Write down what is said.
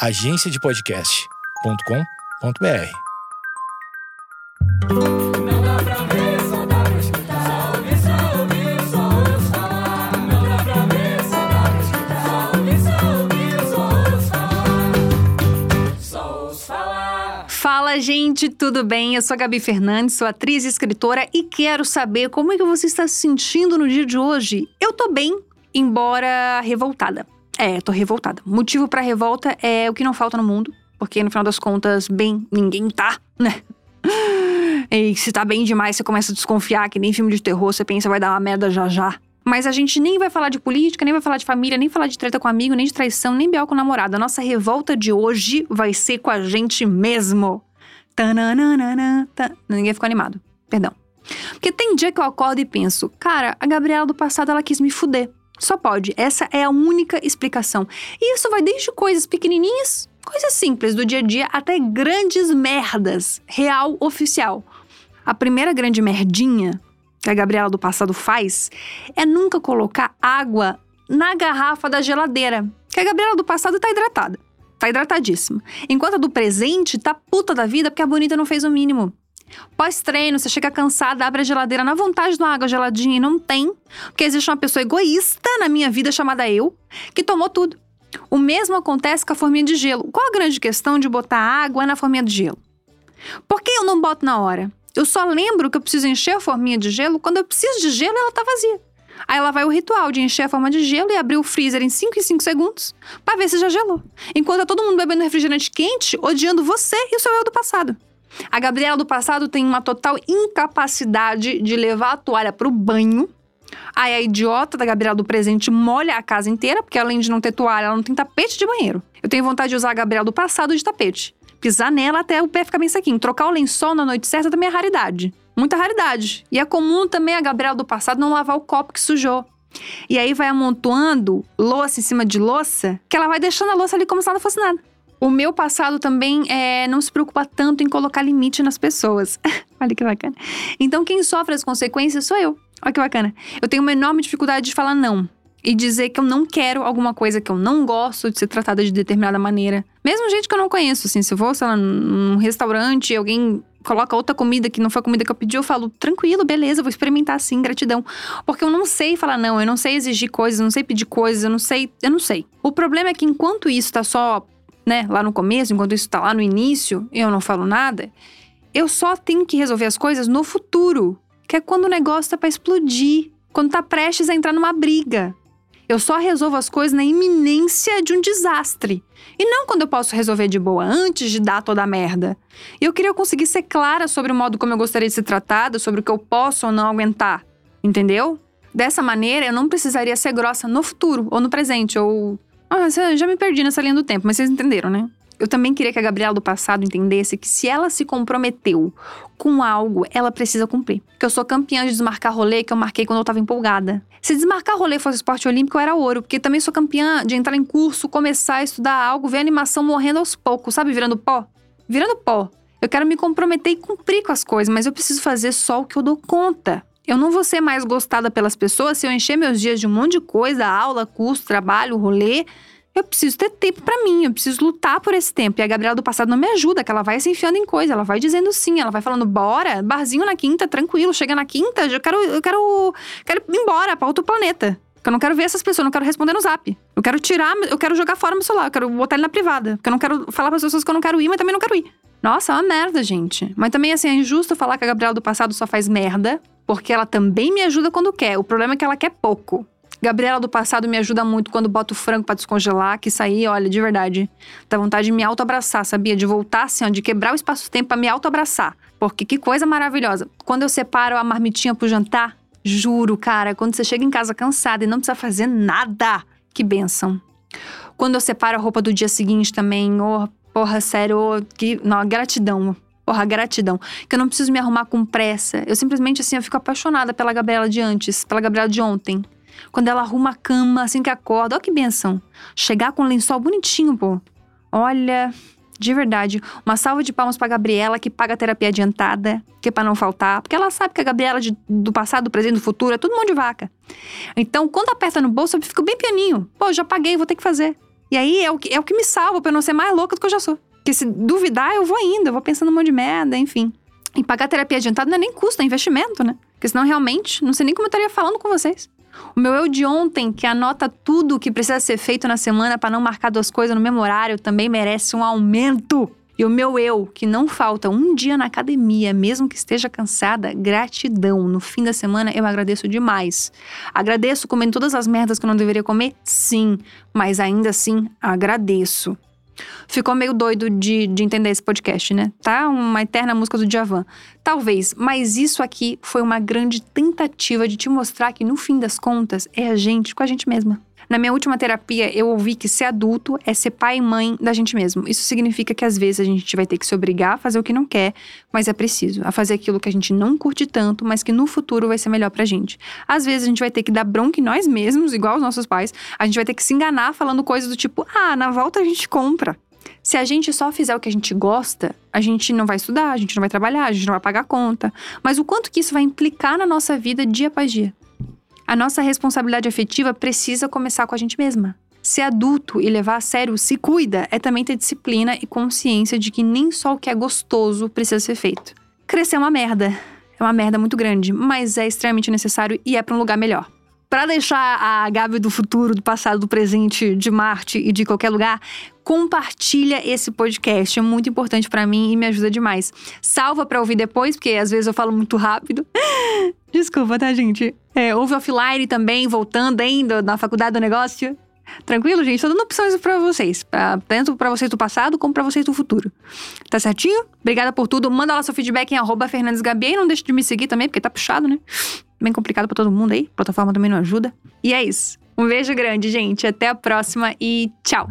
agenciadepodcast.com.br. Não dá pra ver, só dá pra escutar. Só ouvir, só ouvir, falar. Não pra ver, só pra escutar. Só ouvir, só ouço falar. Fala, gente, tudo bem? Eu sou a Gabi Fernandes, sou atriz e escritora e quero saber como é que você está se sentindo no dia de hoje. Eu tô bem, embora revoltada. É, tô revoltada. Motivo pra revolta é o que não falta no mundo, porque no final das contas, bem, ninguém tá, né? E se tá bem demais, você começa a desconfiar, que nem filme de terror, você pensa vai dar uma merda já já. Mas a gente nem vai falar de política, nem vai falar de família, nem falar de treta com amigo, nem de traição, nem bial com namorado. A nossa revolta de hoje vai ser com a gente mesmo. Ninguém ficou animado. Perdão. Porque tem dia que eu acordo e penso, cara, a Gabriela do passado ela quis me fuder. Só pode. Essa é a única explicação. E isso vai desde coisas pequenininhas, coisas simples do dia a dia, até grandes merdas. Real oficial. A primeira grande merdinha que a Gabriela do passado faz é nunca colocar água na garrafa da geladeira. Que a Gabriela do passado tá hidratada. Tá hidratadíssima. Enquanto a do presente tá puta da vida porque a bonita não fez o mínimo. Pós-treino, você chega cansada, abre a geladeira na vontade de uma água geladinha e não tem. Porque existe uma pessoa egoísta na minha vida chamada eu, que tomou tudo. O mesmo acontece com a forminha de gelo. Qual a grande questão de botar água na forminha de gelo? Por que eu não boto na hora? Eu só lembro que eu preciso encher a forminha de gelo quando eu preciso de gelo ela tá vazia. Aí ela vai o ritual de encher a forma de gelo e abrir o freezer em 5 em 5 segundos pra ver se já gelou. Enquanto tá todo mundo bebendo refrigerante quente, odiando você e o seu eu do passado. A Gabriela do passado tem uma total incapacidade de levar a toalha pro banho. Aí a idiota da Gabriela do presente molha a casa inteira, porque além de não ter toalha, ela não tem tapete de banheiro. Eu tenho vontade de usar a Gabriela do passado de tapete. Pisar nela até o pé ficar bem sequinho. Trocar o lençol na noite certa também é raridade. Muita raridade. E é comum também a Gabriela do passado não lavar o copo que sujou. E aí vai amontoando louça em cima de louça, que ela vai deixando a louça ali como se nada fosse nada. O meu passado também é, não se preocupa tanto em colocar limite nas pessoas. Olha que bacana. Então, quem sofre as consequências sou eu. Olha que bacana. Eu tenho uma enorme dificuldade de falar não. E dizer que eu não quero alguma coisa, que eu não gosto de ser tratada de determinada maneira. Mesmo gente que eu não conheço, assim, se eu vou, sei lá, num restaurante alguém coloca outra comida que não foi a comida que eu pedi, eu falo, tranquilo, beleza, vou experimentar sim, gratidão. Porque eu não sei falar não, eu não sei exigir coisas, eu não sei pedir coisas, eu não sei, eu não sei. O problema é que enquanto isso tá só né, lá no começo, enquanto isso tá lá no início, eu não falo nada, eu só tenho que resolver as coisas no futuro, que é quando o negócio tá pra explodir, quando tá prestes a entrar numa briga. Eu só resolvo as coisas na iminência de um desastre. E não quando eu posso resolver de boa, antes de dar toda a merda. E eu queria conseguir ser clara sobre o modo como eu gostaria de ser tratada, sobre o que eu posso ou não aguentar. Entendeu? Dessa maneira, eu não precisaria ser grossa no futuro, ou no presente, ou ah, já me perdi nessa linha do tempo, mas vocês entenderam, né? Eu também queria que a Gabriela do passado entendesse que se ela se comprometeu com algo, ela precisa cumprir. Que eu sou campeã de desmarcar rolê que eu marquei quando eu tava empolgada. Se desmarcar rolê fosse esporte olímpico, eu era ouro, porque também sou campeã de entrar em curso, começar a estudar algo, ver a animação morrendo aos poucos, sabe? Virando pó. Virando pó. Eu quero me comprometer e cumprir com as coisas, mas eu preciso fazer só o que eu dou conta. Eu não vou ser mais gostada pelas pessoas se eu encher meus dias de um monte de coisa, aula, curso, trabalho, rolê. Eu preciso ter tempo para mim, eu preciso lutar por esse tempo. E a Gabriela do passado não me ajuda, que ela vai se enfiando em coisa, ela vai dizendo sim, ela vai falando, bora, barzinho na quinta, tranquilo, chega na quinta, eu quero, eu quero, quero ir embora para outro planeta. Porque eu não quero ver essas pessoas, eu não quero responder no zap. Eu quero tirar, eu quero jogar fora meu celular, eu quero botar ele na privada. Porque eu não quero falar para as pessoas que eu não quero ir, mas também não quero ir. Nossa, é uma merda, gente. Mas também, assim, é injusto falar que a Gabriela do passado só faz merda, porque ela também me ajuda quando quer. O problema é que ela quer pouco. Gabriela do passado me ajuda muito quando boto frango para descongelar, que aí, olha, de verdade, dá vontade de me auto-abraçar, sabia? De voltar assim, ó, de quebrar o espaço-tempo pra me auto-abraçar. Porque que coisa maravilhosa. Quando eu separo a marmitinha pro jantar, juro, cara, quando você chega em casa cansada e não precisa fazer nada, que benção. Quando eu separo a roupa do dia seguinte também, oh, porra, sério, oh, que, não, gratidão. Porra, gratidão. Que eu não preciso me arrumar com pressa. Eu simplesmente, assim, eu fico apaixonada pela Gabriela de antes, pela Gabriela de ontem. Quando ela arruma a cama assim que acorda. Olha que benção. Chegar com um lençol bonitinho, pô. Olha, de verdade, uma salva de palmas pra Gabriela que paga a terapia adiantada, que é pra não faltar. Porque ela sabe que a Gabriela de, do passado, do presente, do futuro é tudo mão de vaca. Então, quando aperta no bolso, eu fico bem pianinho. Pô, já paguei, vou ter que fazer. E aí é o que, é o que me salva pra eu não ser mais louca do que eu já sou. Porque se duvidar, eu vou indo, eu vou pensando um monte de merda, enfim. E pagar terapia adiantada não é nem custo, é investimento, né? Porque senão realmente, não sei nem como eu estaria falando com vocês. O meu eu de ontem, que anota tudo o que precisa ser feito na semana para não marcar duas coisas no mesmo horário, também merece um aumento. E o meu eu, que não falta um dia na academia, mesmo que esteja cansada, gratidão. No fim da semana eu agradeço demais. Agradeço comendo todas as merdas que eu não deveria comer? Sim, mas ainda assim agradeço. Ficou meio doido de, de entender esse podcast, né? Tá uma eterna música do Djavan. Talvez, mas isso aqui foi uma grande tentativa de te mostrar que no fim das contas é a gente com a gente mesma. Na minha última terapia, eu ouvi que ser adulto é ser pai e mãe da gente mesmo. Isso significa que às vezes a gente vai ter que se obrigar a fazer o que não quer, mas é preciso. A fazer aquilo que a gente não curte tanto, mas que no futuro vai ser melhor pra gente. Às vezes a gente vai ter que dar bronca em nós mesmos, igual os nossos pais. A gente vai ter que se enganar falando coisas do tipo: ah, na volta a gente compra. Se a gente só fizer o que a gente gosta, a gente não vai estudar, a gente não vai trabalhar, a gente não vai pagar conta. Mas o quanto que isso vai implicar na nossa vida dia após dia? A nossa responsabilidade afetiva precisa começar com a gente mesma. Ser adulto e levar a sério se cuida é também ter disciplina e consciência de que nem só o que é gostoso precisa ser feito. Crescer é uma merda. É uma merda muito grande, mas é extremamente necessário e é para um lugar melhor. Para deixar a Gabi do futuro, do passado, do presente, de Marte e de qualquer lugar, compartilha esse podcast. É muito importante para mim e me ajuda demais. Salva para ouvir depois, porque às vezes eu falo muito rápido. Desculpa, tá, gente? É, ouve offline também, voltando ainda na faculdade do negócio. Tranquilo, gente? Tô dando opções pra vocês. Pra, tanto pra vocês do passado, como pra vocês do futuro. Tá certinho? Obrigada por tudo. Manda lá seu feedback em arroba FernandesGabi. E não deixe de me seguir também, porque tá puxado, né? Bem complicado pra todo mundo aí. A plataforma também não ajuda. E é isso. Um beijo grande, gente. Até a próxima e tchau!